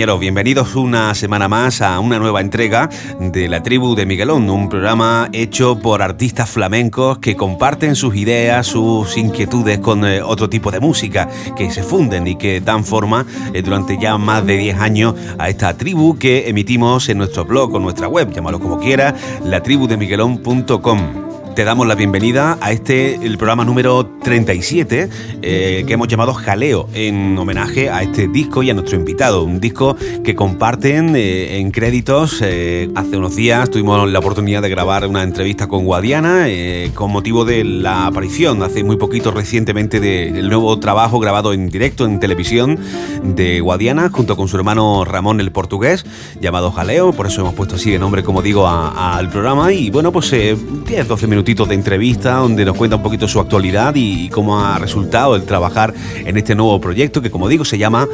bienvenidos una semana más a una nueva entrega de La Tribu de Miguelón, un programa hecho por artistas flamencos que comparten sus ideas, sus inquietudes con eh, otro tipo de música, que se funden y que dan forma eh, durante ya más de 10 años a esta tribu que emitimos en nuestro blog o nuestra web, llámalo como quiera, latribudemiguelón.com te damos la bienvenida a este, el programa número 37, eh, que hemos llamado Jaleo, en homenaje a este disco y a nuestro invitado. Un disco que comparten eh, en créditos. Eh, hace unos días tuvimos la oportunidad de grabar una entrevista con Guadiana con motivo de la aparición hace muy poquito recientemente del nuevo trabajo grabado en directo en televisión de Guadiana junto con su hermano Ramón el portugués, llamado Jaleo. Por eso hemos puesto así de nombre, como digo, al programa. Y bueno, pues 10-12 minutos de entrevista donde nos cuenta un poquito su actualidad y, cómo ha resultado el trabajar en este nuevo proyecto que como digo se llama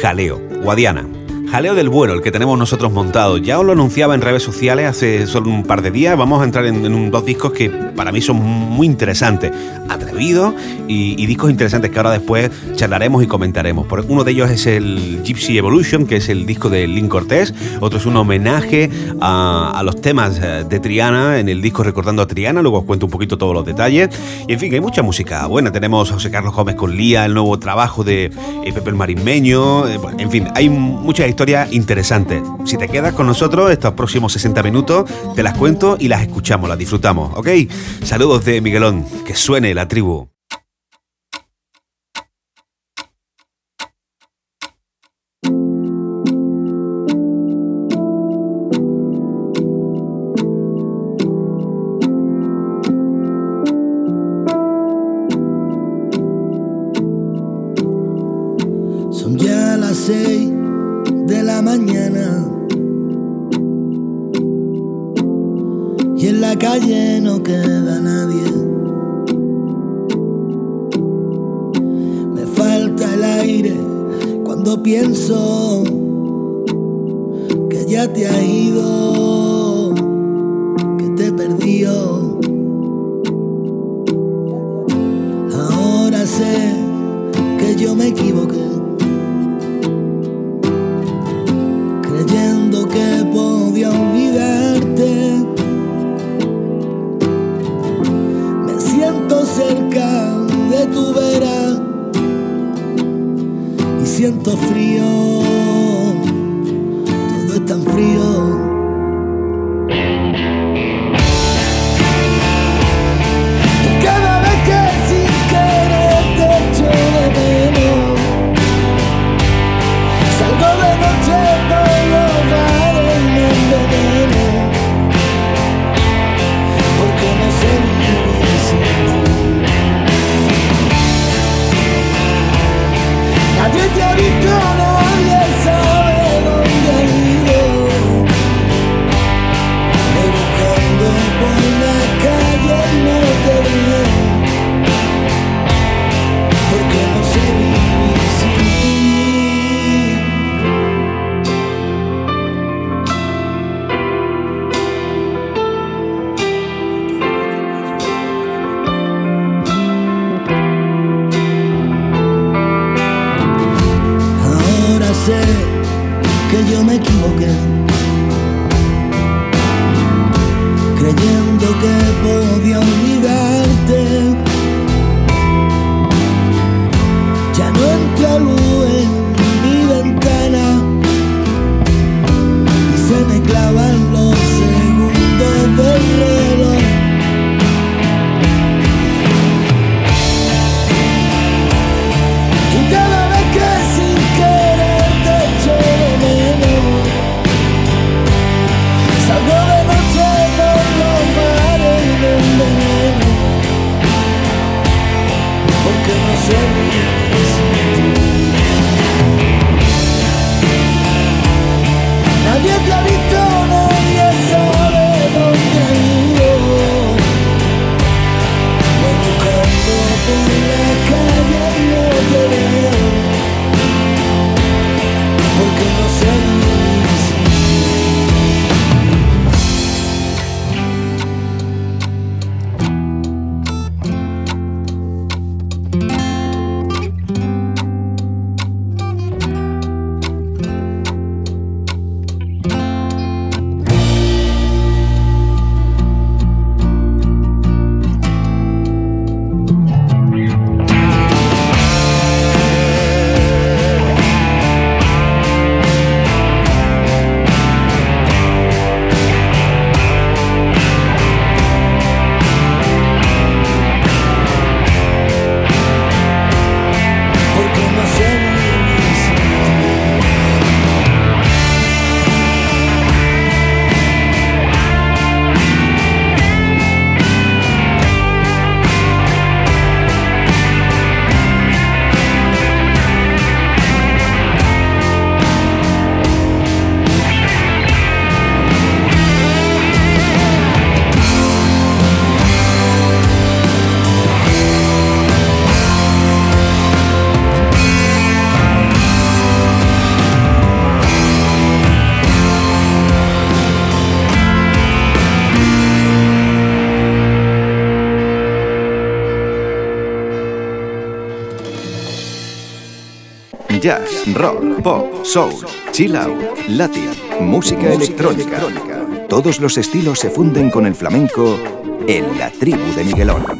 Jaleo, Guadiana. Jaleo del Bueno, el que tenemos nosotros montado. Ya os lo anunciaba en redes sociales hace solo un par de días. Vamos a entrar en, dos discos que para mí son muy interesantes, atrevidos y, discos interesantes que ahora después charlaremos y comentaremos. Uno de ellos es el Gypsy Evolution, que es el disco de Link Cortés. Otro es un homenaje a, los temas eh, de Triana en el disco Recordando a Triana. Luego os cuento un poquito todos los detalles. Y en fin, hay mucha música buena. Tenemos a José Carlos Gómez con Lía, el nuevo trabajo de eh, Pepe el Marismeño. Eh, en fin, hay muchas historias historias interesantes. Si te quedas con nosotros estos próximos 60 minutos, te las cuento y las escuchamos, las disfrutamos, ¿ok? Saludos de Miguelón, que suene la tribu. Son ya las seis mañana. Y en la calle no queda nadie. Me falta el aire cuando pienso que ya te ha ido, que te perdió. Ahora sé que yo me equivoqué. Jazz, rock, pop, soul, chill out, latin, música electrónica. Todos los estilos se funden con el flamenco en la tribu de Miguelón.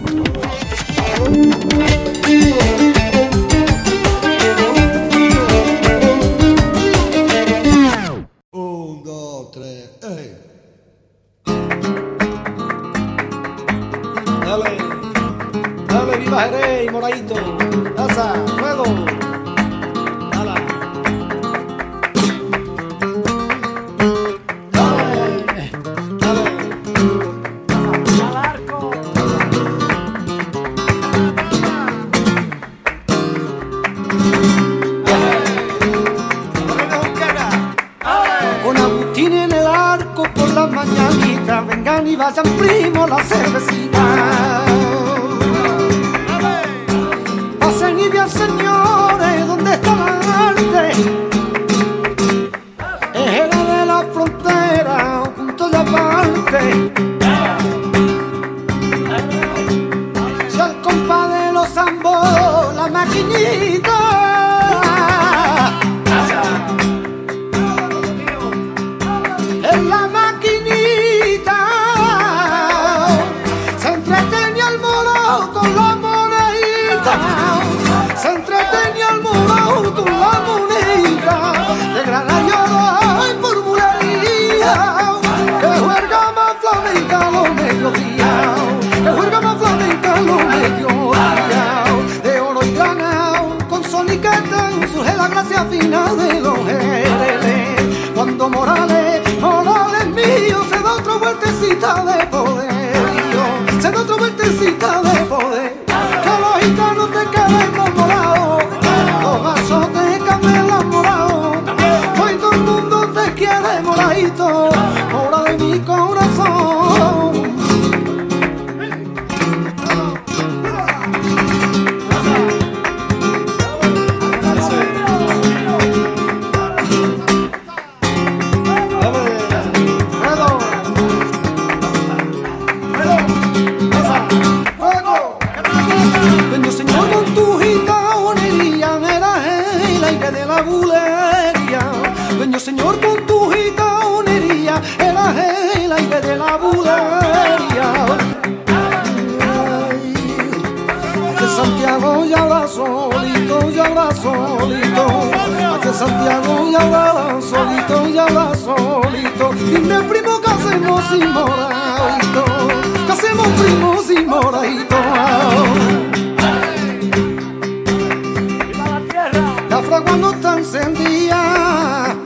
Santiago ya la solito, ya la solito. Dime primo que hacemos sin moradito, que hacemos primo sin moradito. La fragua no está encendida.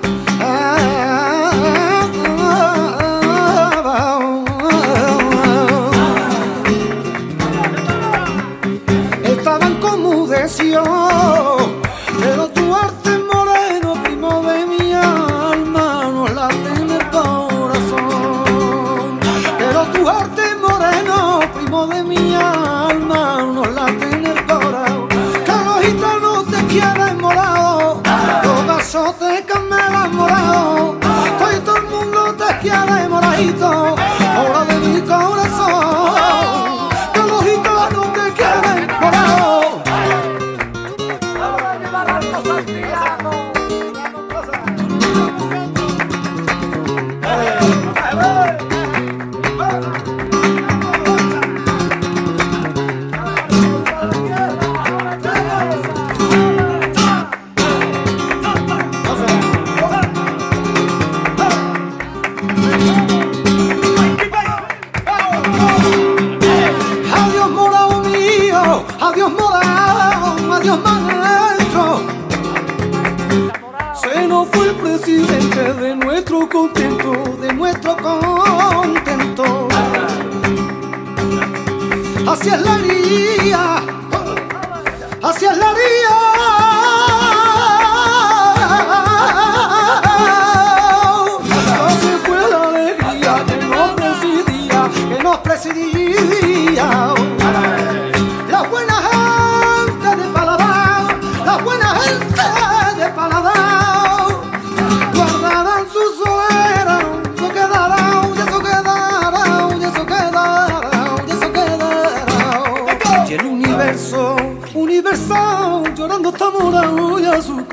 A su.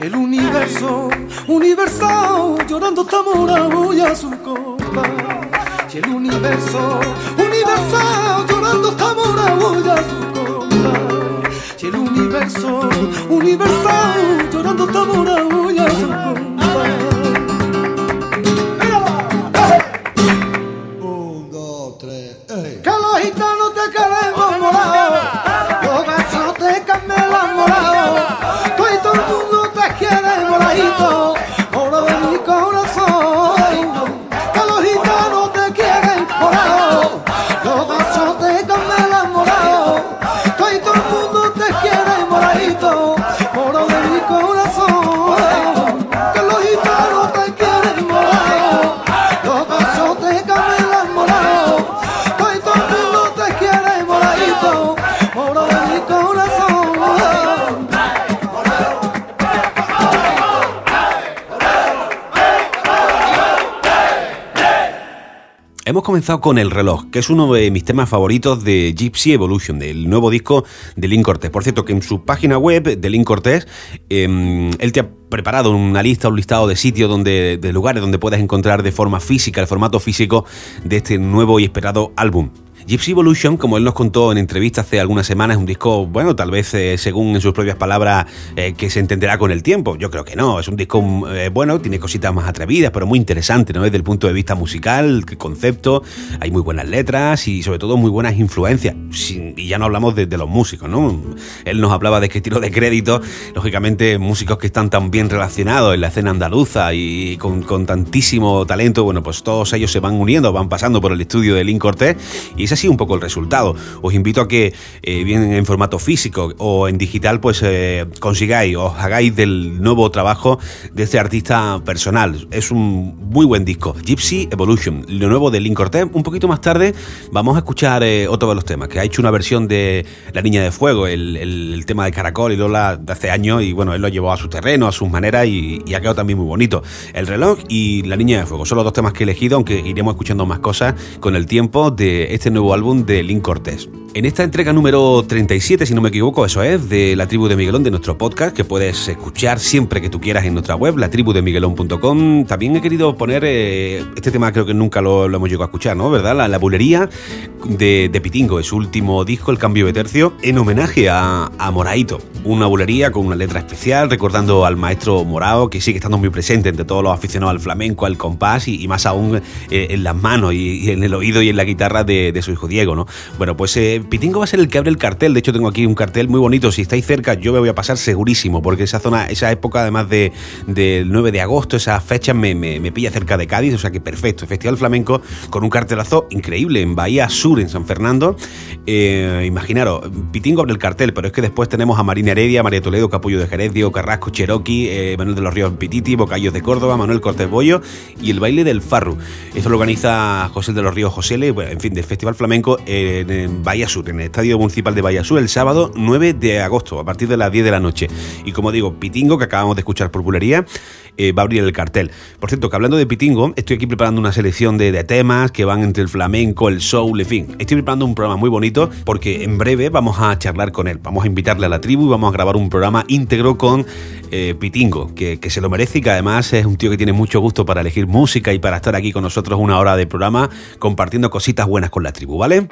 El universo, universal, llorando morado y a su compa. Y el universo, universal, llorando morado y a su compa. Y el universo, universal, llorando está morado comenzado con El reloj, que es uno de mis temas favoritos de Gypsy Evolution, del nuevo disco de Link Cortés. Por cierto, que en su página web de Link Cortés, em, él te ha preparado una lista, un listado de sitios donde, de lugares donde puedes encontrar de forma física, el formato físico de este nuevo y esperado álbum. Gypsy Evolution, como él nos contó en entrevista hace algunas semanas, es un disco, bueno, tal vez eh, según en sus propias palabras, eh, que se entenderá con el tiempo. Yo creo que no, es un disco, eh, bueno, tiene cositas más atrevidas, pero muy interesante, ¿no? Desde el punto de vista musical, el concepto, hay muy buenas letras y sobre todo muy buenas influencias. y ya no hablamos de, los músicos, ¿no? Él nos hablaba de que tiro de crédito, lógicamente músicos que están tan bien relacionados en la escena andaluza y con, con tantísimo talento, bueno, pues todos ellos se van uniendo, van pasando por el estudio de Link Cortés y esa así un poco el resultado. Os invito a que, eh, bien en formato físico o en digital, pues eh, consigáis, os hagáis del nuevo trabajo de este artista personal. Es un muy buen disco. Gypsy Evolution, lo nuevo de Link Cortez. Un poquito más tarde vamos a escuchar eh, otro de los temas, que ha hecho una versión de La Niña de Fuego, el, tema de Caracol y Lola de hace años, y bueno, él lo llevó a su terreno, a sus maneras, y, y ha quedado también muy bonito. El reloj y La Niña de Fuego son los dos temas que he elegido, aunque iremos escuchando más cosas con el tiempo de este nuevo álbum de Link Cortés. En esta entrega número 37, si no me equivoco, eso es, de La Tribu de Miguelón, de nuestro podcast, que puedes escuchar siempre que tú quieras en nuestra web, latribudemiguelón.com. También he querido poner, eh, este tema creo que nunca lo, hemos llegado a escuchar, ¿no? ¿Verdad? La, la bulería de, de, Pitingo, es su último disco, El Cambio de Tercio, en homenaje a, a Moraito. Una bulería con una letra especial, recordando al maestro Morao, que sigue estando muy presente entre todos los aficionados al flamenco, al compás y, más aún eh, en las manos y, en el oído y en la guitarra de, de su Diego, ¿no? Bueno, pues... Eh, Pitingo va a ser el que abre el cartel. De hecho, tengo aquí un cartel muy bonito. Si estáis cerca, yo me voy a pasar segurísimo, porque esa zona, esa época, además del de, 9 de agosto, esa fecha me, me, pilla cerca de Cádiz. O sea que perfecto. Festival Flamenco con un cartelazo increíble en Bahía Sur, en San Fernando. Eh, imaginaros, Pitingo abre el cartel, pero es que después tenemos a Marina Heredia, María Toledo, Capullo de Jerez, Diego Carrasco, Cherokee, eh, Manuel de los Ríos Pititi, Bocayos de Córdoba, Manuel Cortés Bollo y el baile del Farru. Esto lo organiza José de los Ríos Josele, bueno, en fin, del Festival Flamenco en Bahía Sur en el Estadio Municipal de Vallasur, el sábado 9 de agosto, a partir de las 10 de la noche. Y como digo, Pitingo, que acabamos de escuchar por bulería, eh, va a abrir el cartel. Por cierto, que hablando de Pitingo, estoy aquí preparando una selección de, temas que van entre el flamenco, el soul, en fin. Estoy preparando un programa muy bonito porque en breve vamos a charlar con él. Vamos a invitarle a la tribu y vamos a grabar un programa íntegro con eh, Pitingo, que, que se lo merece y que además es un tío que tiene mucho gusto para elegir música y para estar aquí con nosotros una hora de programa compartiendo cositas buenas con la tribu, ¿vale?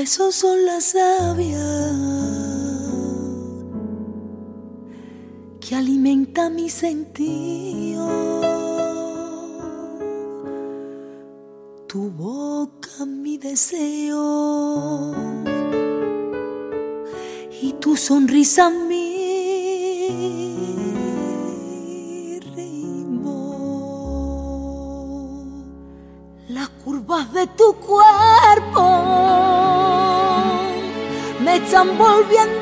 Besos son la savia que alimenta mi sentido. Tu boca mi deseo y tu sonrisa están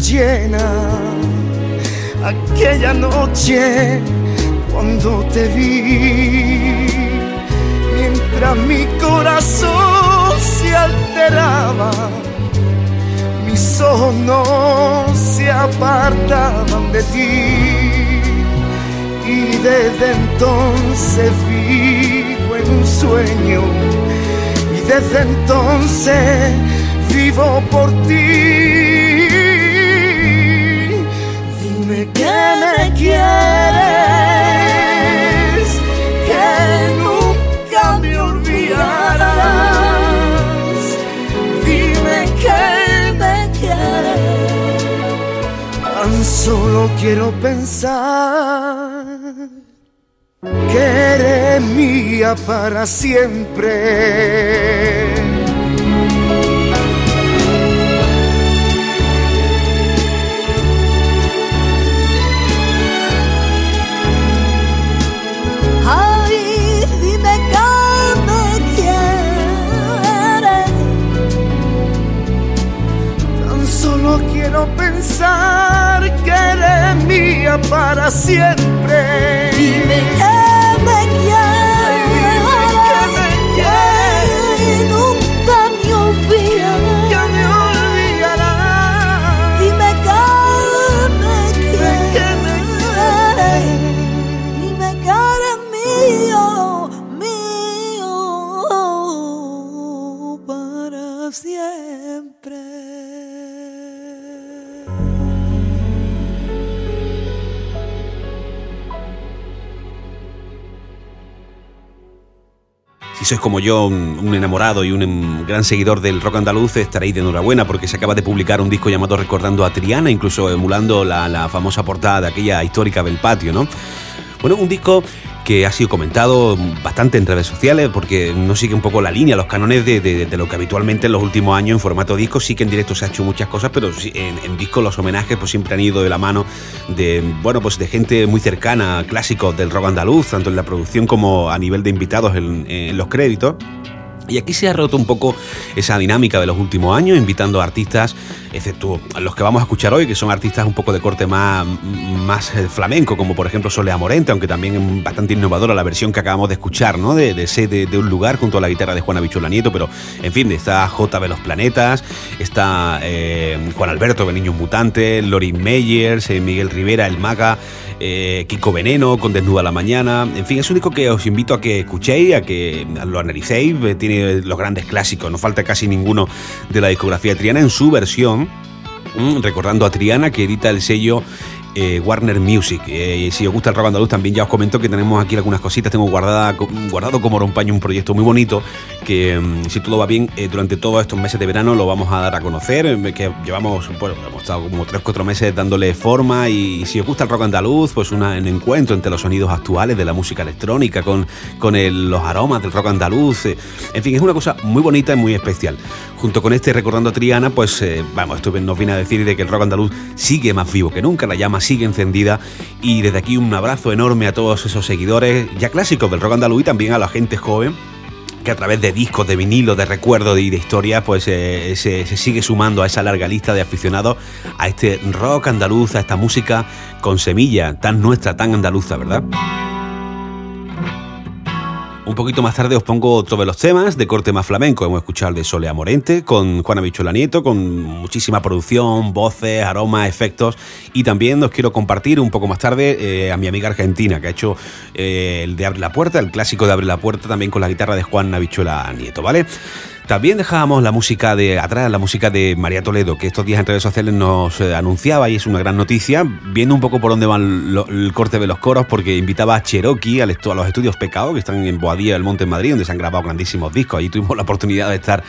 llena, aquella noche cuando te vi, mientras mi corazón se alteraba, mis ojos no se apartaban de ti. Y desde entonces vivo en un sueño desde entonces vivo por ti. Solo quiero pensar que eres mía para siempre. Quiero pensar que eres mía para siempre. Dime como yo, un, enamorado y un em, gran seguidor del rock andaluz, estaréis de enhorabuena porque se acaba de publicar un disco llamado Recordando a Triana, incluso emulando la, la famosa portada de aquella histórica del patio, ¿no? Bueno, un disco que ha sido comentado bastante en redes sociales porque no sigue un poco la línea, los canones de, lo que habitualmente en los últimos años en formato disco sí que en directo se ha hecho muchas cosas, pero en, en disco los homenajes pues siempre han ido de la mano de bueno pues de gente muy cercana, clásicos del rock andaluz, tanto en la producción como a nivel de invitados en los créditos. Y aquí se ha roto un poco esa dinámica de los últimos años, invitando a artistas, excepto los que vamos a escuchar hoy, que son artistas un poco de corte más, más eh, flamenco, como por ejemplo Solea Morente, aunque también es bastante innovadora la versión que acabamos de escuchar, ¿no? De, de Sede de un lugar junto a la guitarra de Juana Bichola Nieto, pero en fin, está JB Los Planetas, está eh, Juan Alberto Beniño Mutante, Lorin Meyers, eh, Miguel Rivera, El Maga, Kiko Veneno con Desnuda la Mañana, en fin, es único que os invito a que escuchéis, a que lo analicéis, tiene los grandes clásicos, no falta casi ninguno de la discografía Triana en su versión, mm, recordando a Triana que edita el sello eh, Warner Music. Eh, si os gusta el rock andaluz, también ya os comento que tenemos aquí algunas cositas. Tengo guardada, guardado como rompaño un proyecto muy bonito que, mm, si todo va bien, eh, durante todos estos meses de verano lo vamos a dar a conocer. Que llevamos, bueno, hemos estado como 3-4 meses dándole forma. Y, si os gusta el rock andaluz, pues un encuentro entre los sonidos actuales de la música electrónica con, con los aromas del rock andaluz. En fin, es una cosa muy bonita y muy especial. Junto con este Recordando a Triana, pues vamos, esto nos viene a decir de que el rock andaluz sigue más vivo que nunca. La llama sigue encendida y desde aquí un abrazo enorme a todos esos seguidores ya clásicos del rock andaluz y también a la gente joven que a través de discos, de vinilo, de recuerdos y de historias, pues eh, se, se, sigue sumando a esa larga lista de aficionados a este rock andaluz, a esta música con semilla tan nuestra, tan andaluza, ¿verdad? Un poquito más tarde os pongo otro de los temas de corte más flamenco. Hemos escuchado de Solea Morente con Juana Bichuela Nieto, con muchísima producción, voces, aromas, efectos. Y también os quiero compartir un poco más tarde eh, a mi amiga argentina que ha hecho eh, el de Abre la Puerta, el clásico de Abre la Puerta, también con la guitarra de Juan Navichuela Nieto, ¿vale? También dejábamos la música de atrás, la música de María Toledo, que estos días en redes sociales nos eh, anunciaba y es una gran noticia, viendo un poco por dónde va el corte de los coros, porque invitaba a Cherokee a los estudios Pecado, que están en Boadilla del Monte en Madrid, donde se han grabado grandísimos discos. Allí tuvimos la oportunidad de estar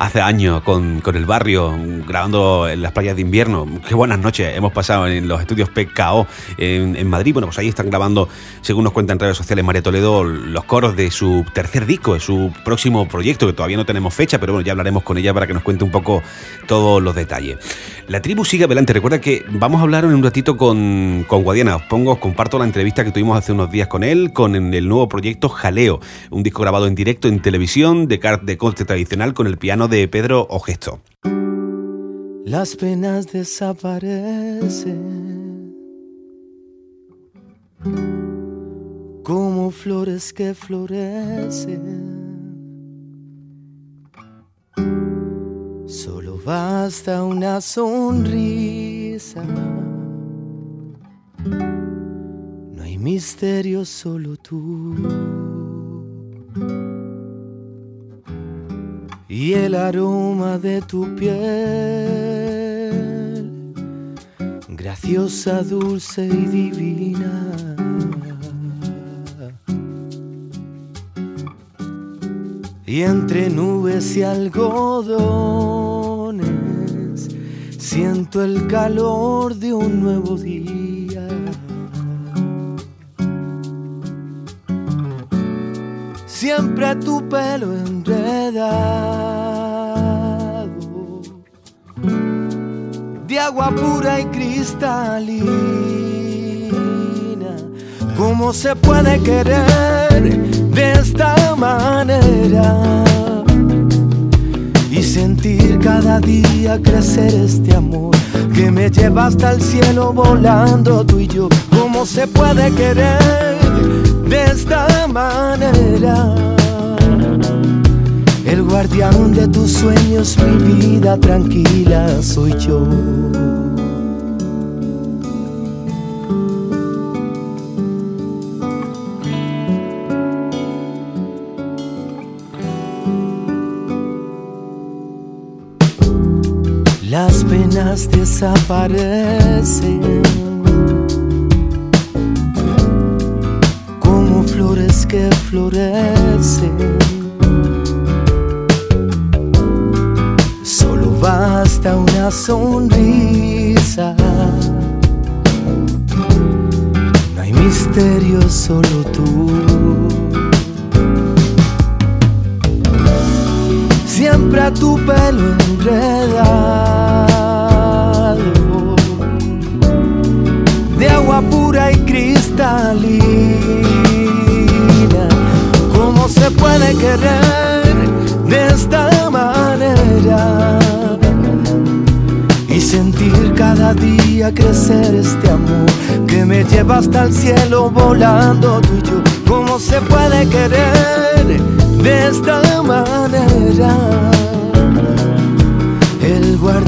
hace años con, el barrio, grabando en las playas de invierno. Qué buenas noches hemos pasado en los estudios PKO en, en, Madrid. Bueno, pues ahí están grabando, según nos cuenta en redes sociales María Toledo, los coros de su tercer disco, de su próximo proyecto, que todavía no tenemos pero bueno, ya hablaremos con ella para que nos cuente un poco todos los detalles. La tribu sigue adelante. Recuerda que vamos a hablar en un ratito con, con Guadiana. Os pongo, os comparto la entrevista que tuvimos hace unos días con él, con el nuevo proyecto Jaleo, un disco grabado en directo en televisión de, de corte tradicional con el piano de Pedro Ogesto. Las penas desaparecen como flores que florecen basta una sonrisa. No hay misterio, solo tú. Y el aroma de tu piel, graciosa, dulce y divina y entre nubes y siento el calor de un nuevo día. Siempre tu pelo enredado de agua pura y cristalina. ¿Cómo se puede querer? de esta manera y sentir cada día crecer este amor que me lleva hasta el cielo volando tú y yo. ¿Cómo se puede querer de esta manera? El guardián de tus sueños, mi vida tranquila soy yo. Desaparecen como flores que florecen. Solo basta una sonrisa. No hay misterio, solo tú. Siempre a tu pelo enredado agua pura y cristalina. ¿Cómo se puede querer de esta manera? Y sentir cada día crecer este amor que me lleva hasta el cielo volando tú y yo. ¿Cómo se puede querer de esta manera?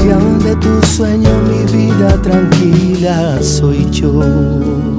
Guardián de tu sueño, mi vida tranquila soy yo.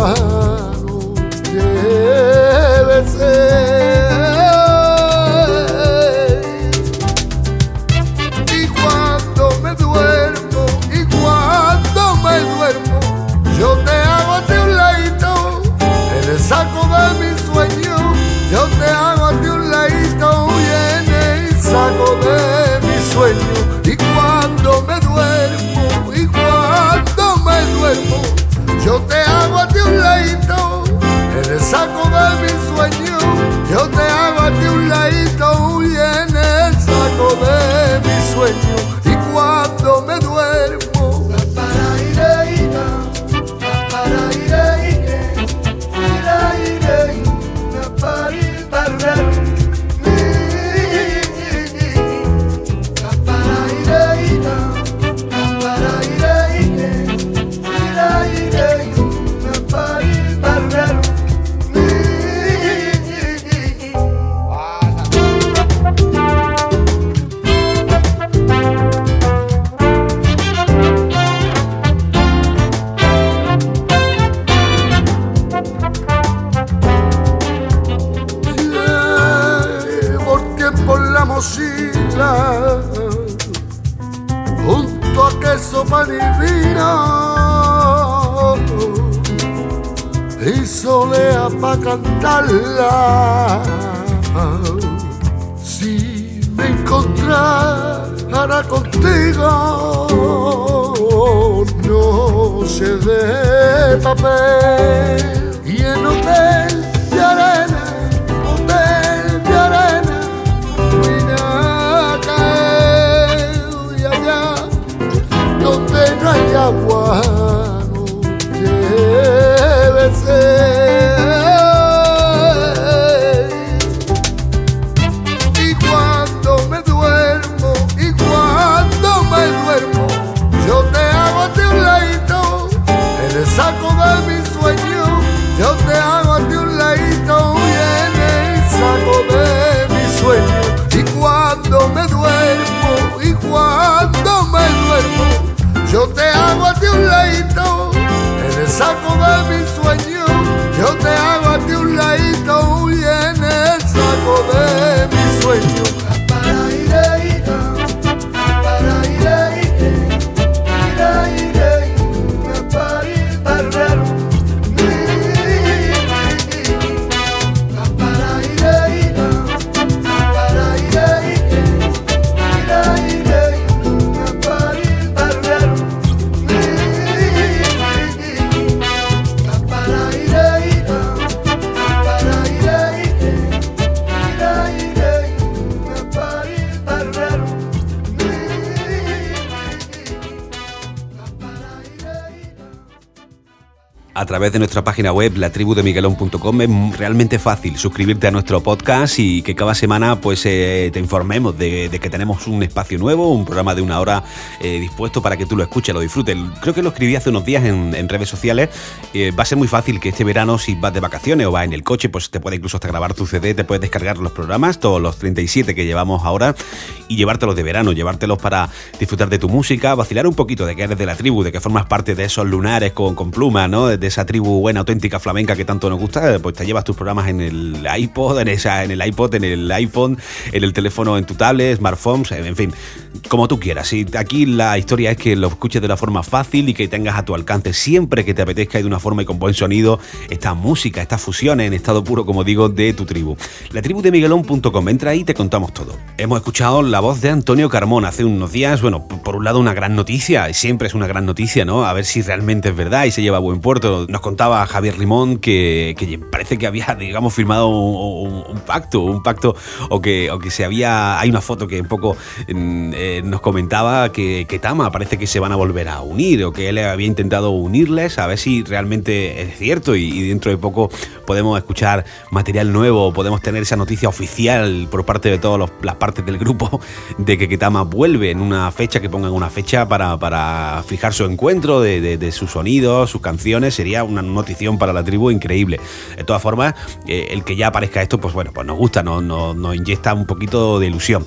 Agua ti un ladito y en el saco de mi sueño. En el saco de mi sueño. Través de nuestra página web, latribudemiguelón.com. Es realmente fácil suscribirte a nuestro podcast y que cada semana pues eh, te informemos de, que tenemos un espacio nuevo, un programa de una hora eh, dispuesto para que tú lo escuches, lo disfrutes. Creo que lo escribí hace unos días en, redes sociales. Eh, va a ser muy fácil que este verano, si vas de vacaciones o vas en el coche, pues te puede incluso hasta grabar tu CD, te puedes descargar los programas, todos los 37 que llevamos ahora, y llevártelos de verano, llevártelos para disfrutar de tu música, vacilar un poquito de que eres de la tribu, de que formas parte de esos lunares con, con plumas, ¿no? De esa tribu buena, auténtica, flamenca que tanto nos gusta, pues te llevas tus programas en el iPod, en, esa, en el iPod, en el iPhone, en el teléfono, en tu tablet, smartphones, en fin, como tú quieras. Y aquí la historia es que lo escuches de la forma fácil y que tengas a tu alcance siempre que te apetezca y de una forma y con buen sonido esta música, estas fusiones en estado puro, como digo, de tu tribu. La tribu de Miguelón.com, entra ahí y te contamos todo. Hemos escuchado la voz de Antonio Carmón hace unos días, bueno, por un lado una gran noticia, siempre es una gran noticia, ¿no? A ver si realmente es verdad y se lleva a buen puerto nos contaba Javier Limón que, parece que había, digamos, firmado un, pacto, un pacto, o que, se había. Hay una foto que un poco mm, eh, nos comentaba que, que, Tama parece que se van a volver a unir, o que él había intentado unirles, a ver si realmente es cierto, y, dentro de poco podemos escuchar material nuevo, podemos tener esa noticia oficial por parte de todas las partes del grupo de que Ketama vuelve en una fecha, que pongan una fecha para, para fijar su encuentro de, de, sus sonidos, sus canciones, sería una notición para la tribu increíble. De todas formas, eh, el que ya aparezca esto, pues bueno, pues nos gusta, nos, nos, nos inyecta un poquito de ilusión.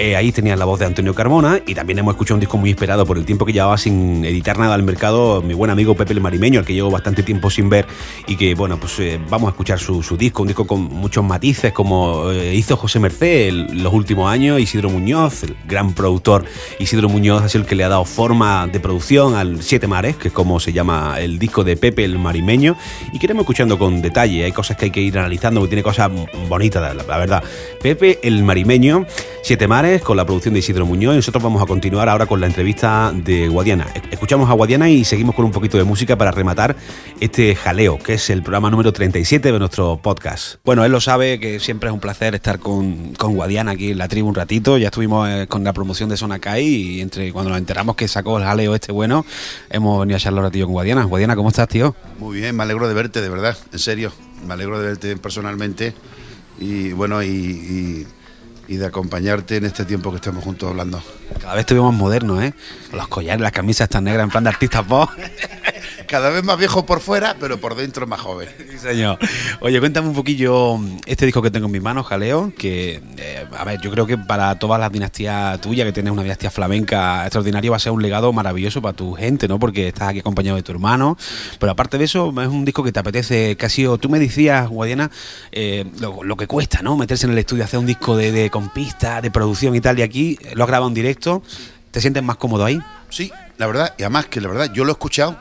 Eh, ahí tenías la voz de Antonio Carmona y también hemos escuchado un disco muy esperado por el tiempo que llevaba sin editar nada al mercado, mi buen amigo Pepe el Marimeño, al que llevo bastante tiempo sin ver y que, bueno, pues eh, vamos a escuchar su, disco, un disco con muchos matices, como eh, hizo José Merced en los últimos años, Isidro Muñoz, el gran productor Isidro Muñoz ha sido el que le ha dado forma de producción al Siete Mares, que es como se llama el disco de Pepe el Marimeño, y queremos escuchando con detalle, hay cosas que hay que ir analizando, porque tiene cosas bonitas, la verdad. Pepe el Marimeño, Siete Mares, con la producción de Isidro Muñoz y nosotros vamos a continuar ahora con la entrevista de Guadiana. Escuchamos a Guadiana y seguimos con un poquito de música para rematar este jaleo, que es el programa número 37 de nuestro podcast. Bueno, él lo sabe que siempre es un placer estar con, con Guadiana aquí en la tribu un ratito. Ya estuvimos eh, con la promoción de Zona Kai y entre cuando nos enteramos que sacó el jaleo este bueno, hemos venido a charlar un ratillo con Guadiana. Guadiana, ¿cómo estás, tío? Muy bien, me alegro de verte, de verdad, en serio. Me alegro de verte personalmente y bueno, y y de acompañarte en este tiempo que estamos juntos hablando. Cada vez estuvimos modernos, ¿eh? Los collares, las camisas están negras en plan de artistas pop. cada vez más viejo por fuera, pero por dentro más joven. Sí, señor. Oye, cuéntame un poquillo este disco que tengo en mis manos, Jaleo, que, eh, a ver, yo creo que para todas las dinastías tuyas, que tienes una dinastía flamenca extraordinaria, va a ser un legado maravilloso para tu gente, ¿no? Porque estás aquí acompañado de tu hermano. Pero aparte de eso, es un disco que te apetece casi. Tú me decías, Guadiana, eh, lo, que cuesta, ¿no? Meterse en el estudio, hacer un disco de, de con de producción y tal, y aquí lo has grabado en directo. ¿Te sientes más cómodo ahí? Sí, la verdad, y además que la verdad, yo lo he escuchado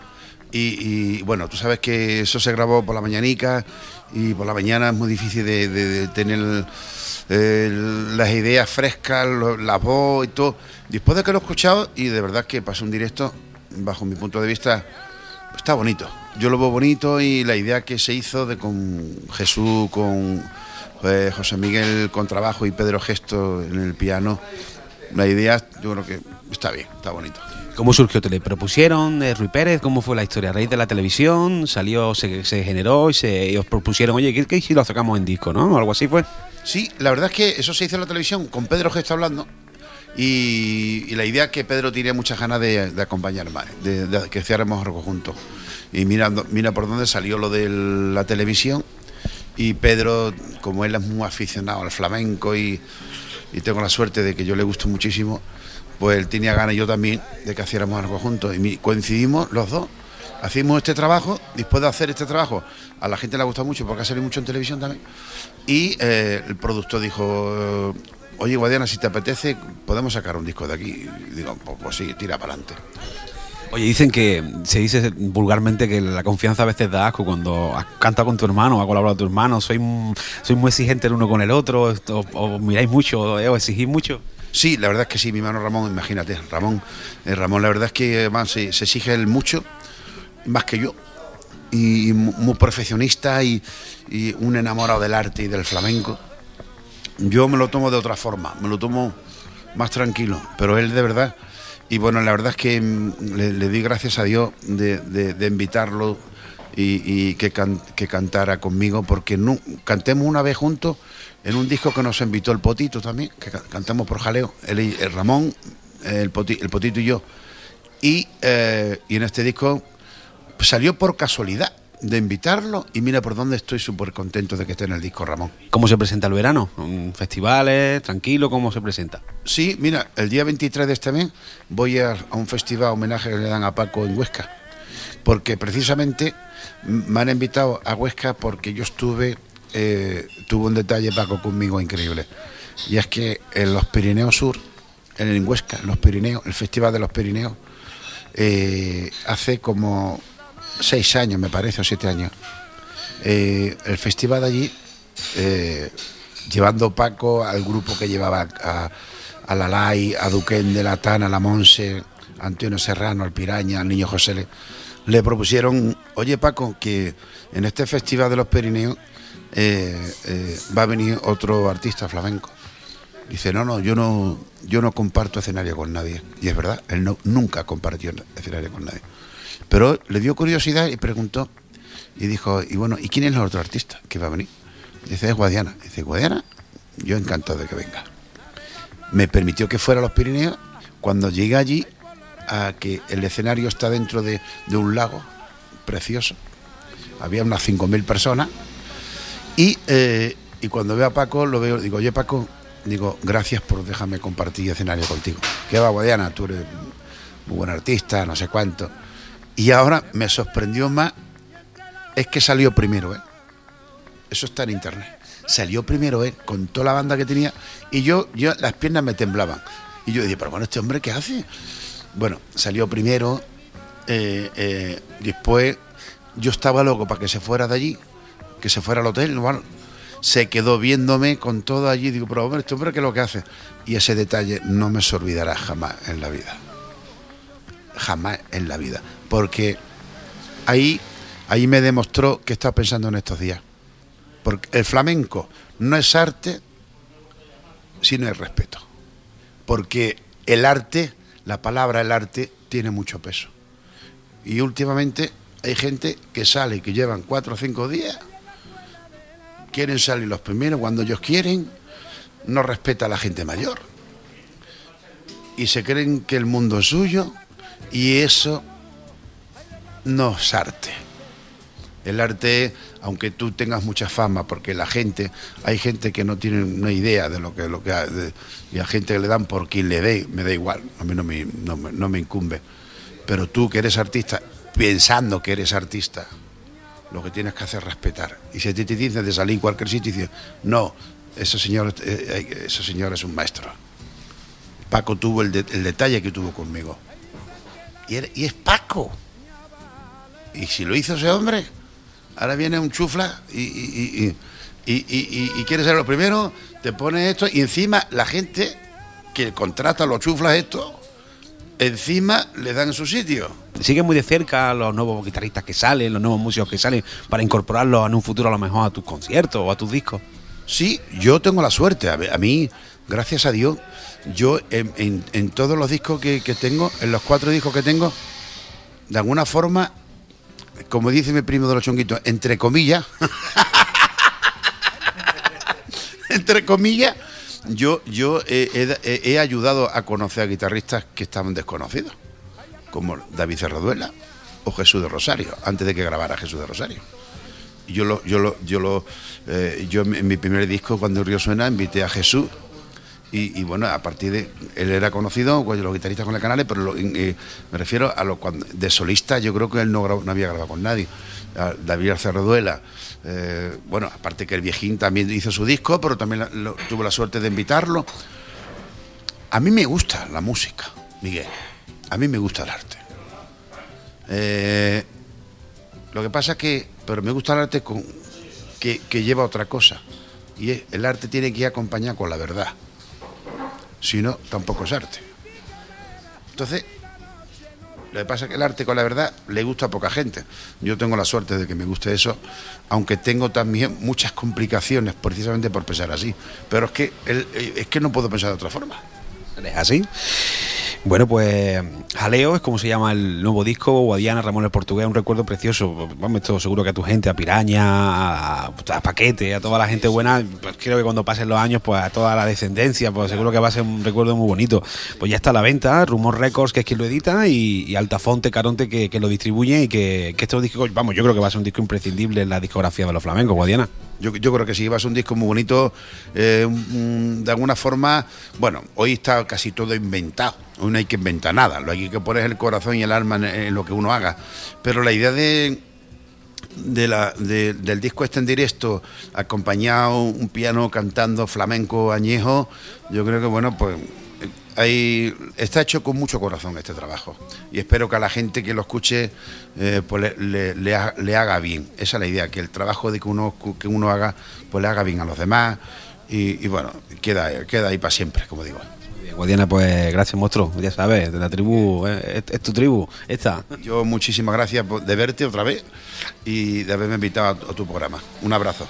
y, bueno, tú sabes que eso se grabó por la mañanica y por la mañana es muy difícil de, tener las ideas frescas, la voz y todo. Después de que lo he escuchado y de verdad que pasó un directo, bajo mi punto de vista, está bonito. Yo lo veo bonito y la idea que se hizo de con Jesús, con eh, José Miguel con trabajo y Pedro Gesto en el piano, la idea yo creo que está bien, está bonito. ¿Cómo surgió? ¿Te le propusieron eh, Pérez? ¿Cómo fue la historia? ¿A raíz de la televisión? ¿Salió, se, generó y, se, os propusieron, oye, ¿qué, ¿qué, si lo sacamos en disco, no? ¿O algo así fue? Sí, la verdad es que eso se hizo en la televisión con Pedro Gesto hablando. Y, la idea es que Pedro tenía muchas ganas de, acompañarme, de, que hiciéramos algo juntos. Y mira, mira por dónde salió lo de la televisión. Y Pedro, como él es muy aficionado al flamenco y, y tengo la suerte de que yo le gusto muchísimo, pues él tenía ganas, yo también, de que hiciéramos algo juntos. Y coincidimos los dos. Hacimos este trabajo, después de hacer este trabajo, a la gente le ha gustado mucho porque ha salido mucho en televisión también. Y eh, el productor dijo, oye Guadiana, si te apetece, podemos sacar un disco de aquí. Y digo, pues, pues sí, tira para adelante. Oye, dicen que se dice vulgarmente que la confianza a veces da asco cuando has cantado con tu hermano, has colaborado con tu hermano, soy, soy muy exigente el uno con el otro, o, miráis mucho, o exigís mucho. Sí, la verdad es que sí, mi hermano Ramón, imagínate, Ramón, eh, Ramón, la verdad es que se, exige él mucho, más que yo, y, muy perfeccionista y, un enamorado del arte y del flamenco. Yo me lo tomo de otra forma, me lo tomo más tranquilo, pero él de verdad, y bueno, la verdad es que mm, le, di gracias a Dios de, invitarlo y, que, cantara conmigo, porque cantemos una vez juntos en un disco que nos invitó el Potito también, que cantamos por jaleo, el, Ramón, el, Potito y yo. Eh, y, en este disco salió por casualidad de invitarlo y mira por dónde estoy súper contento de que esté en el disco Ramón. ¿Cómo se presenta el verano? ¿Festivales? ¿Tranquilo? ¿Cómo se presenta? Sí, mira, el día 23 de este mes voy a, a un festival homenaje que le dan a Paco en Huesca, porque precisamente me han invitado a Huesca porque yo estuve eh, tuvo un detalle Paco conmigo increíble. Y es que en los Pirineos Sur, en Huesca, en los Pirineos, el Festival de los Pirineos, eh, hace como seis años, me parece, o siete años, eh, el festival de allí, llevando Paco al grupo que llevaba a, a la Lai, a Duquén de la Tana, a la Monse, a Antonio Serrano, al Piraña, al Niño José, le propusieron, oye Paco, que en este Festival de los Pirineos eh, eh, va a venir otro artista flamenco. Dice, no, no, yo no, yo no comparto escenario con nadie. Y es verdad, él nunca compartió escenario con nadie. Pero le dio curiosidad y preguntó, y dijo, y bueno, ¿y quién es el otro artista que va a venir? Dice, es Guadiana. Dice, Guadiana, yo encantado de que venga. Me permitió que fuera a los Pirineos. Cuando llegué allí, a que el escenario está dentro de, de un lago precioso. Había unas 5.000 personas. Y, eh, y cuando veo a Paco, lo veo, digo, oye Paco, digo, gracias por dejarme compartir escenario contigo. ¿Qué va, Guadiana? Tú eres muy buen artista, no sé cuánto. Y ahora me sorprendió más, es que salió primero él. Eso está en internet. Salió primero él, con toda la banda que tenía, y yo, yo las piernas me temblaban. Y yo dije, pero bueno, ¿este hombre qué hace? Bueno, salió primero, eh, eh, después yo estaba loco para que se fuera de allí, que se fuera al hotel, bueno, se quedó viéndome con todo allí, digo, pero hombre, este hombre qué es lo que hace. Y ese detalle no me se olvidará jamás en la vida. Jamás en la vida. Porque ahí, ahí me demostró que estaba pensando en estos días. Porque el flamenco no es arte, sino es respeto. Porque el arte, la palabra el arte, tiene mucho peso. Y últimamente hay gente que sale, que llevan cuatro o cinco días, quieren salir los primeros cuando ellos quieren, no respeta a la gente mayor. Y se creen que el mundo es suyo y eso no es arte. El arte, aunque tú tengas mucha fama, porque la gente, hay gente que no tiene una idea de lo que, lo que y a gente que le dan por quien le dé, me da igual, a mí no, me, no me incumbe. Pero tú que eres artista, pensando que eres artista, lo que tienes que hacer es respetar. Y si ti te dicen de salir en cualquier sitio, dices, no, ese señor, eh, ese señor es un maestro. Paco tuvo el, de, el detalle que tuvo conmigo. Y, es Paco. Y si lo hizo ese hombre, ahora viene un chufla y, y, y quiere ser lo primero, te pone esto y encima la gente que contrata los chuflas estos, encima le dan su sitio. ¿Sigues muy de cerca los nuevos guitarristas que salen, los nuevos músicos que salen, para incorporarlos en un futuro a lo mejor a tus conciertos o a tus discos? Sí, yo tengo la suerte. A mí, gracias a Dios, yo en, todos los discos que, tengo, en los cuatro discos que tengo, de alguna forma, como dice mi primo de los chonguitos, entre comillas, entre comillas, yo, yo he, he, ayudado a conocer a guitarristas que estaban desconocidos, como David Cerraduela o Jesús de Rosario, antes de que grabara Jesús de Rosario. Yo lo, yo lo, yo lo, eh, yo en mi primer disco, cuando el río suena, invité a Jesús y, bueno, a partir de él era conocido, pues, los guitarristas con el canal, pero eh, me refiero a lo cuando, de solista, yo creo que él no, había grabado con nadie. David Cerraduela, eh, bueno, aparte que el viejín también hizo su disco, pero también tuvo la suerte de invitarlo. A mí me gusta la música, Miguel. A mí me gusta el arte. Eh, lo que pasa es que, pero me gusta el arte con, que, lleva otra cosa. Y es, el arte tiene que ir acompañado con la verdad. Si no, tampoco es arte. Entonces, lo que pasa es que el arte con la verdad le gusta a poca gente. Yo tengo la suerte de que me guste eso, aunque tengo también muchas complicaciones precisamente por pensar así. Pero es que, el, es que no puedo pensar de otra forma. ¿Es así? Bueno, pues Jaleo es como se llama el nuevo disco, Guadiana, Ramón el Portugués, un recuerdo precioso. Vamos, esto seguro que a tu gente, a Piraña, a, a, Paquete, a toda la gente buena, pues creo que cuando pasen los años, pues a toda la descendencia, pues seguro que va a ser un recuerdo muy bonito. Pues ya está a la venta, Rumor Records, que es quien lo edita, y, y Altafonte, Caronte, que, que, lo distribuye y que, que este disco, vamos, yo creo que va a ser un disco imprescindible en la discografía de los flamencos, Guadiana. Yo, yo, creo que sí, va a un disco muy bonito. Eh, de alguna forma, bueno, hoy está casi todo inventado. Hoy no hay que inventar nada. Lo hay que poner el corazón y el alma en, lo que uno haga. Pero la idea de, de la, de, del disco este en directo, acompañado un piano cantando flamenco añejo, yo creo que, bueno, pues hay, está hecho con mucho corazón este trabajo y espero que a la gente que lo escuche eh, pues le, le, haga bien. Esa es la idea, que el trabajo de que uno, que uno haga, pues le haga bien a los demás y, bueno, queda, queda ahí para siempre, como digo. Guadiana, pues gracias, monstruo. Ya sabes, de la tribu, eh, es, es, tu tribu, esta. Yo muchísimas gracias de verte otra vez y de haberme invitado a tu programa. Un abrazo.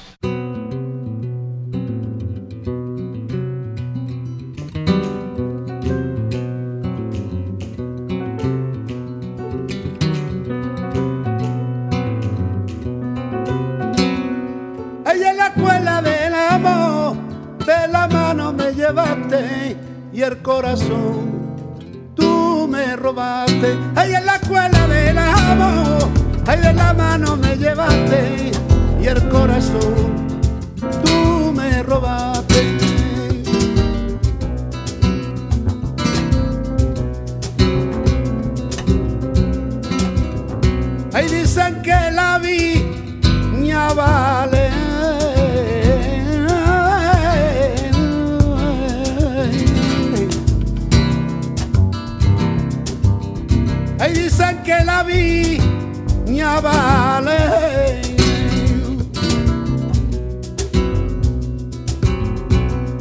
vale.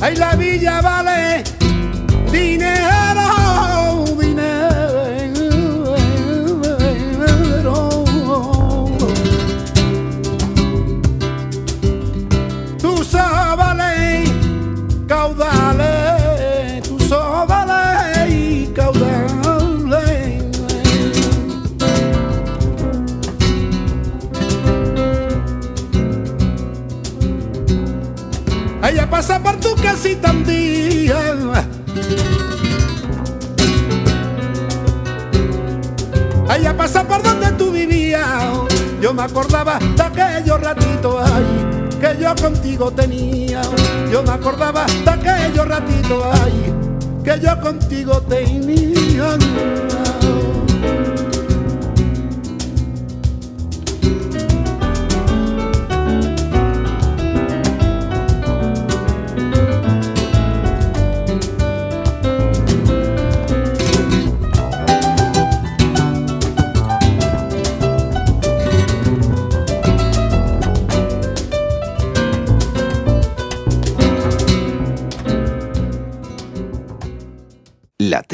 Ay, la villa. tu casita un día. Allá pasa por donde tú vivías, yo me acordaba de aquellos ratitos ahí que yo contigo tenía. Yo me acordaba de aquellos ratitos ahí que yo contigo tenía.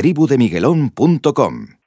tribudemiguelón.com.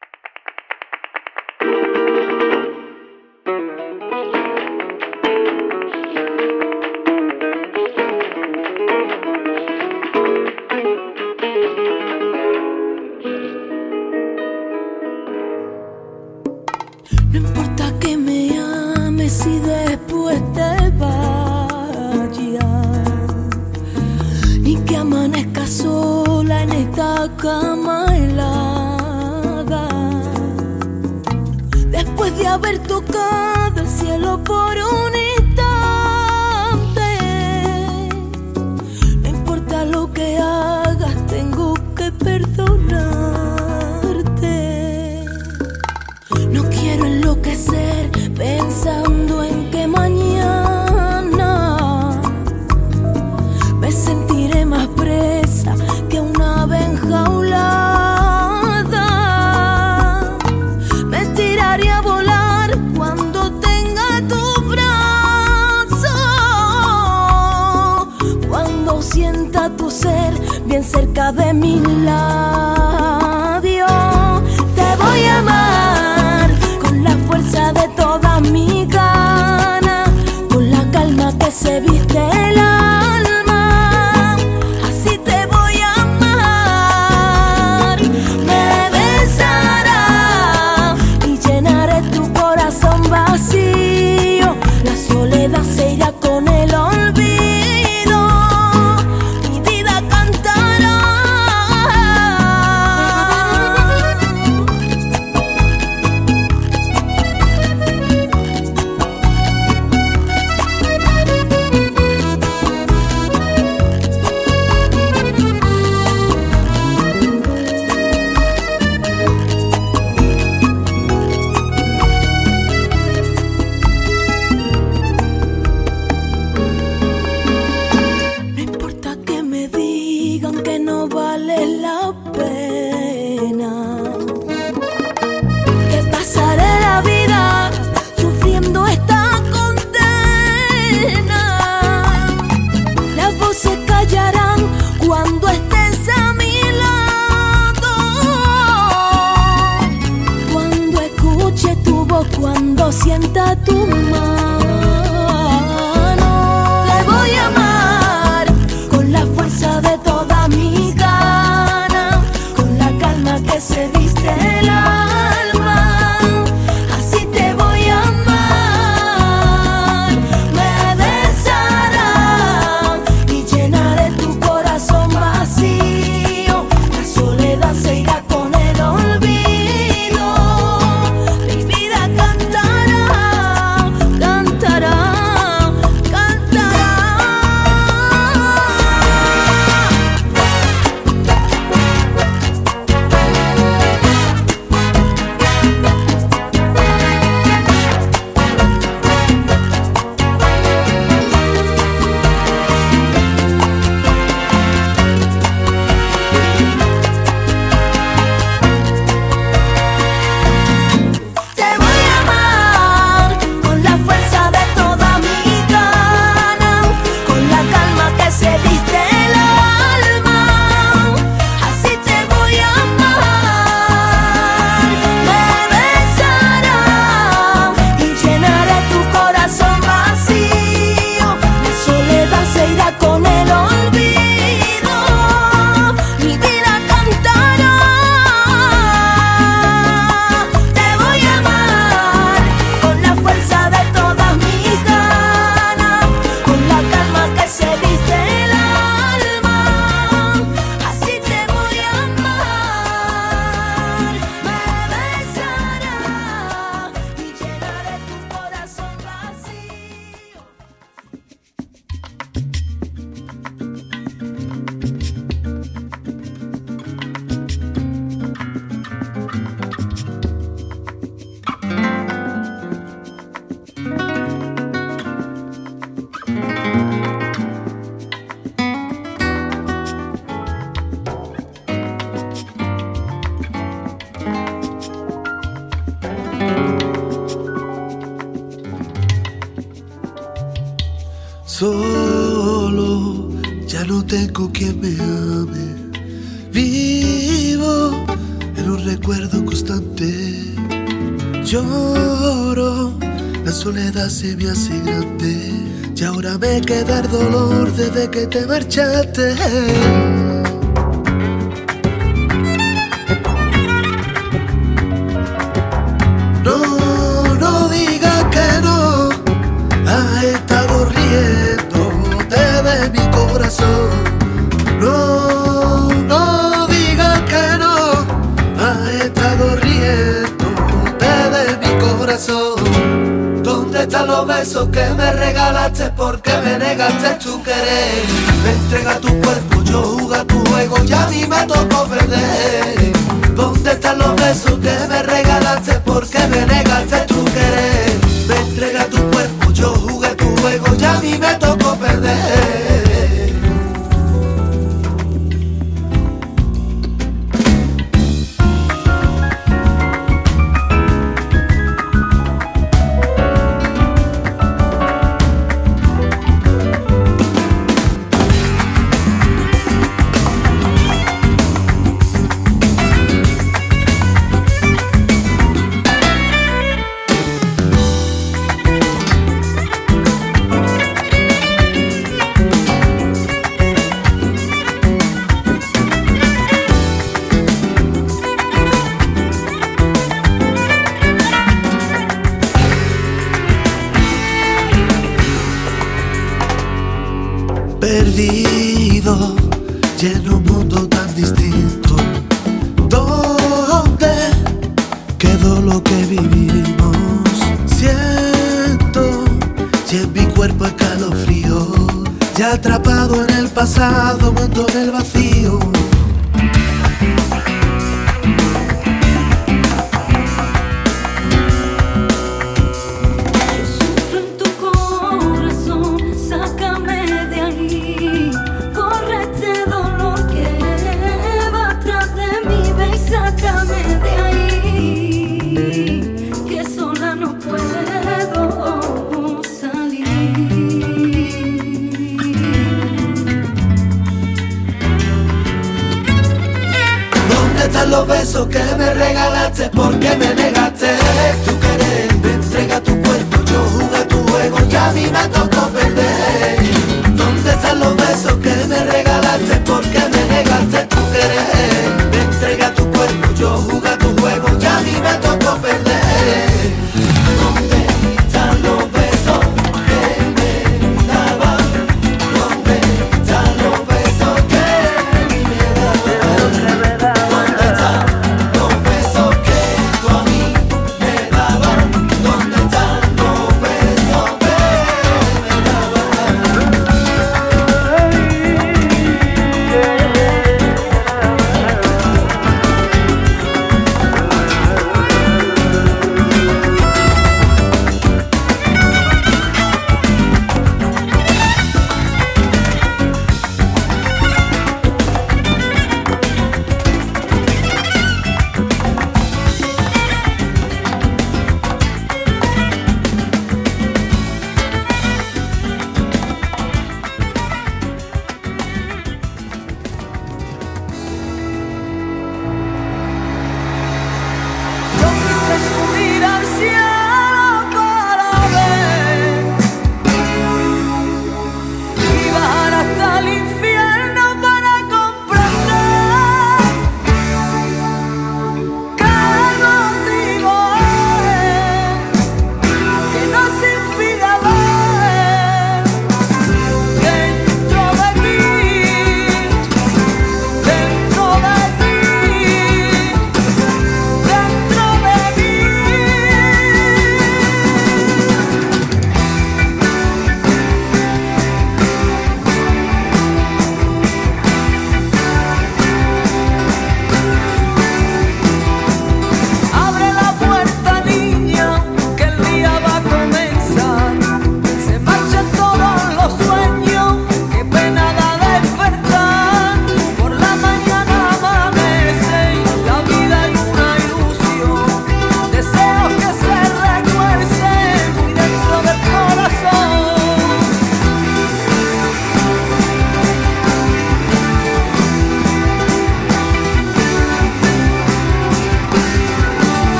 me y ahora ve que dar dolor desde que te marchaste.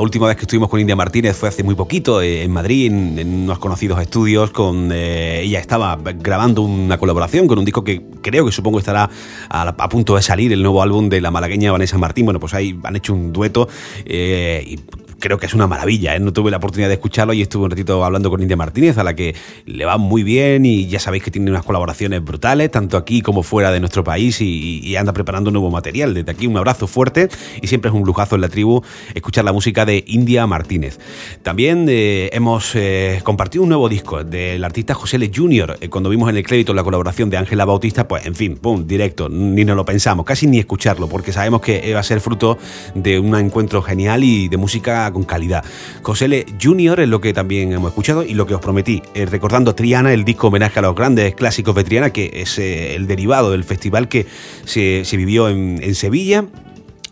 Última vez que estuvimos con India Martínez fue hace muy poquito, eh, en Madrid, en, unos conocidos estudios. Con eh, ella estaba grabando una colaboración con un disco que creo que supongo estará a, punto de salir, el nuevo álbum de la malagueña Vanessa Martín. Bueno, pues ahí han hecho un dueto y creo que es una maravilla. ¿eh? No tuve la oportunidad de escucharlo y estuve un ratito hablando con India Martínez, a la que le va muy bien y ya sabéis que tiene unas colaboraciones brutales, tanto aquí como fuera de nuestro país y, anda preparando nuevo material. Desde aquí un abrazo fuerte y siempre es un lujazo en la tribu escuchar la música de India Martínez. También eh, hemos eh, compartido un nuevo disco del artista José Le Jr. cuando vimos en el crédito la colaboración de Ángela Bautista, pues en fin, pum, directo, ni nos lo pensamos, casi ni escucharlo, porque sabemos que va a ser fruto de un encuentro genial y de música con calidad. José Junior es lo que también hemos escuchado y lo que os prometí, eh, recordando Triana, el disco homenaje a los grandes clásicos de Triana, que es eh, el derivado del festival que se, vivió en, Sevilla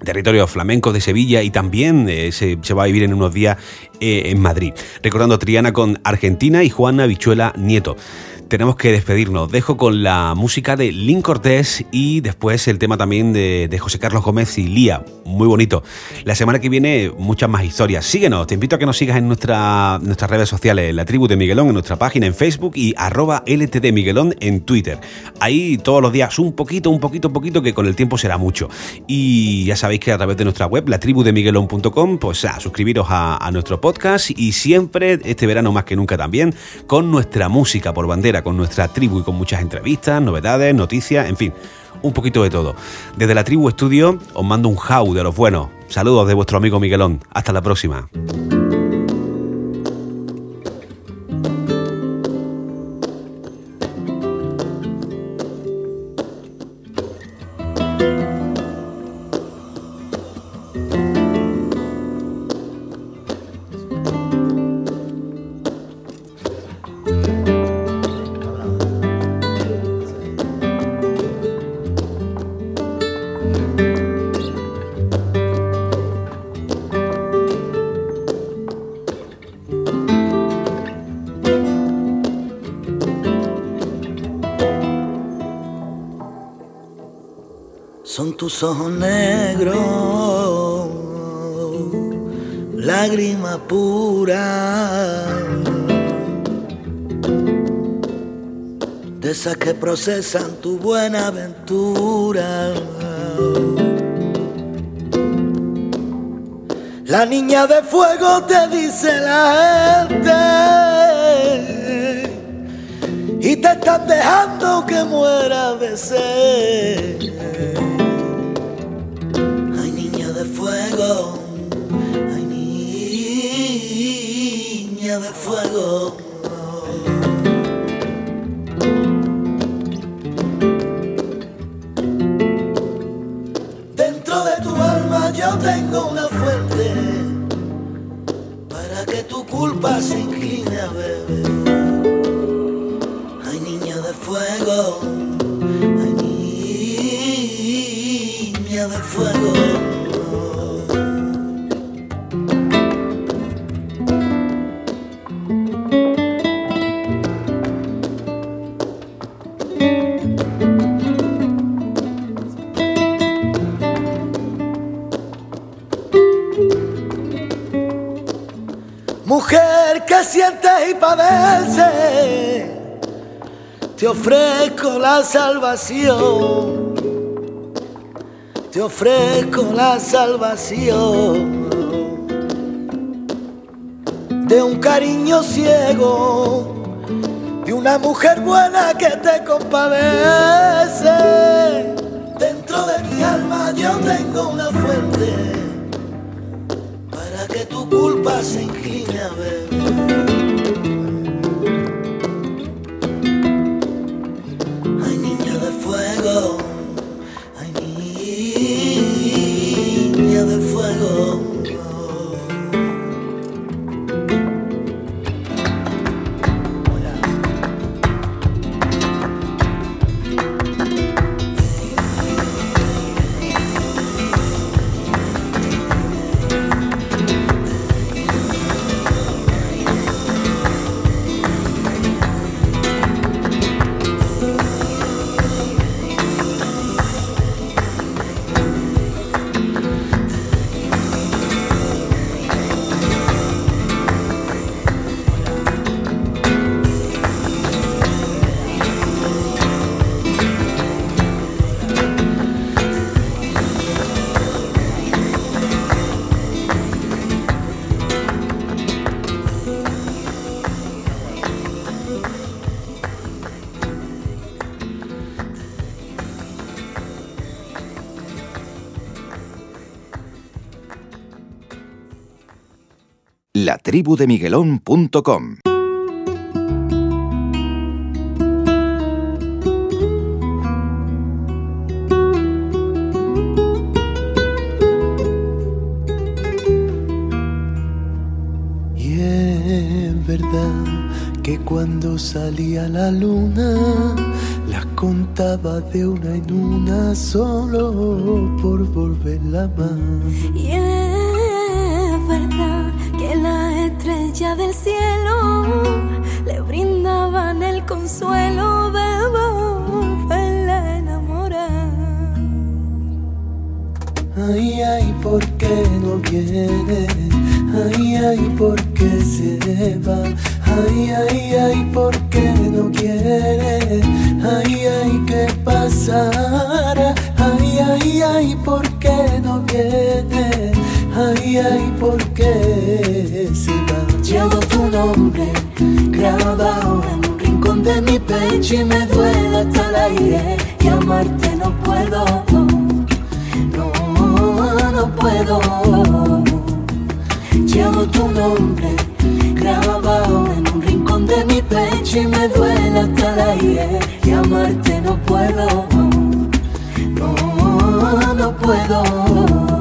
territorio flamenco de Sevilla y también eh, se, va a vivir en unos días en Madrid. Recordando Triana con Argentina y Juana Bichuela Nieto tenemos que despedirnos. Dejo con la música de Link Cortés y después el tema también de, José Carlos Gómez y Lía. Muy bonito. La semana que viene muchas más historias. Síguenos, te invito a que nos sigas en nuestra, nuestras redes sociales, la tribu de Miguelón en nuestra página en Facebook y arroba LTD Miguelón en Twitter. Ahí todos los días un poquito, un poquito, un poquito, que con el tiempo será mucho. Y ya sabéis que a través de nuestra web, la de Miguelón.com, pues a suscribiros a nuestro podcast y siempre, este verano más que nunca también, con nuestra música por bandera con nuestra tribu y con muchas entrevistas, novedades, noticias, en fin, un poquito de todo. Desde la tribu estudio os mando un how de los buenos. Saludos de vuestro amigo Miguelón. Hasta la próxima. Tus ojos negros, lágrima pura, de esas que procesan tu buena aventura. La niña de fuego te dice la gente y te están dejando que muera yo tengo una fuente para que tu culpa se incline a beber. Ay niña de fuego, ay niña de fuego. Te ofrezco la salvación, te ofrezco la salvación de un cariño ciego, de una mujer buena que te compadece. Dentro de mi alma yo tengo una fuente para que tu culpa se incline a ver. latribudemiguelón.com Y es verdad que cuando salía la luna las contaba de una en una solo por volverla más. Y del cielo le brindaban el consuelo de volverla a enamorar. Ay, ay, ¿por qué no viene? Ay, ay, ¿por qué se va? Ay, ay, ay, ¿por qué no quiere? Ay, ay, ¿qué pasará? Ay, ay, ay, ¿por qué no viene? Ay, ay, ¿por qué se va? Llevo tu nombre grabado en un rincón de mi pecho y me duele hasta el aire y amarte no puedo no, no puedo. Llevo tu nombre grabado en un rincón de mi pecho y me duele hasta el aire y amarte no puedo. No, no puedo.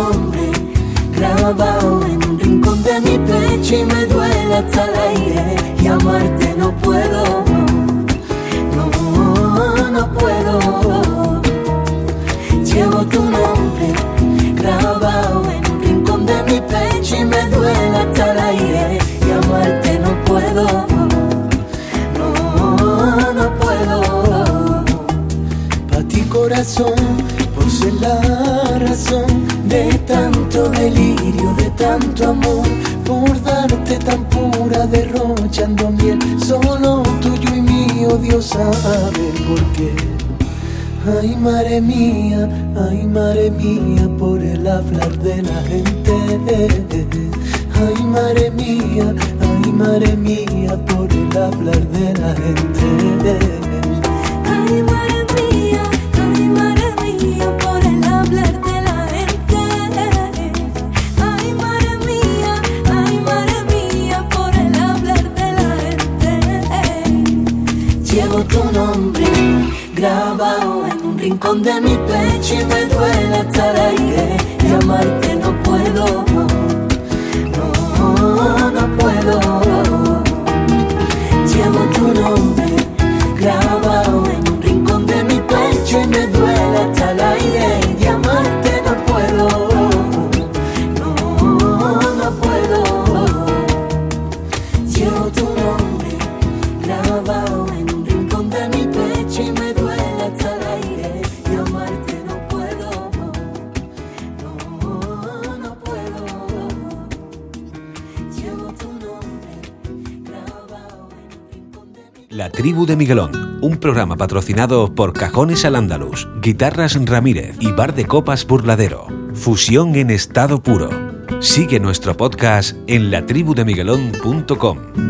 Nombre grabado en un rincón de mi pecho y me duele hasta el aire y amarte no puedo no, no puedo. Llevo tu nombre grabado en un rincón de mi pecho y me duele hasta el aire y amarte no puedo. No, no puedo. Pa' ti corazón, por ser la razón tanto delirio, de tanto amor, por darte tan pura, derrochando miel, solo tuyo y mío, Dios sabe por qué. Ay, madre mía, ay, madre mía, por el hablar de la gente. Ay, madre mía, ay, madre mía, por el hablar de la gente. De Miguelón, un programa patrocinado por Cajones al Andalus, Guitarras Ramírez y Bar de Copas Burladero. Fusión en estado puro. Sigue nuestro podcast en latribudemiguelón.com.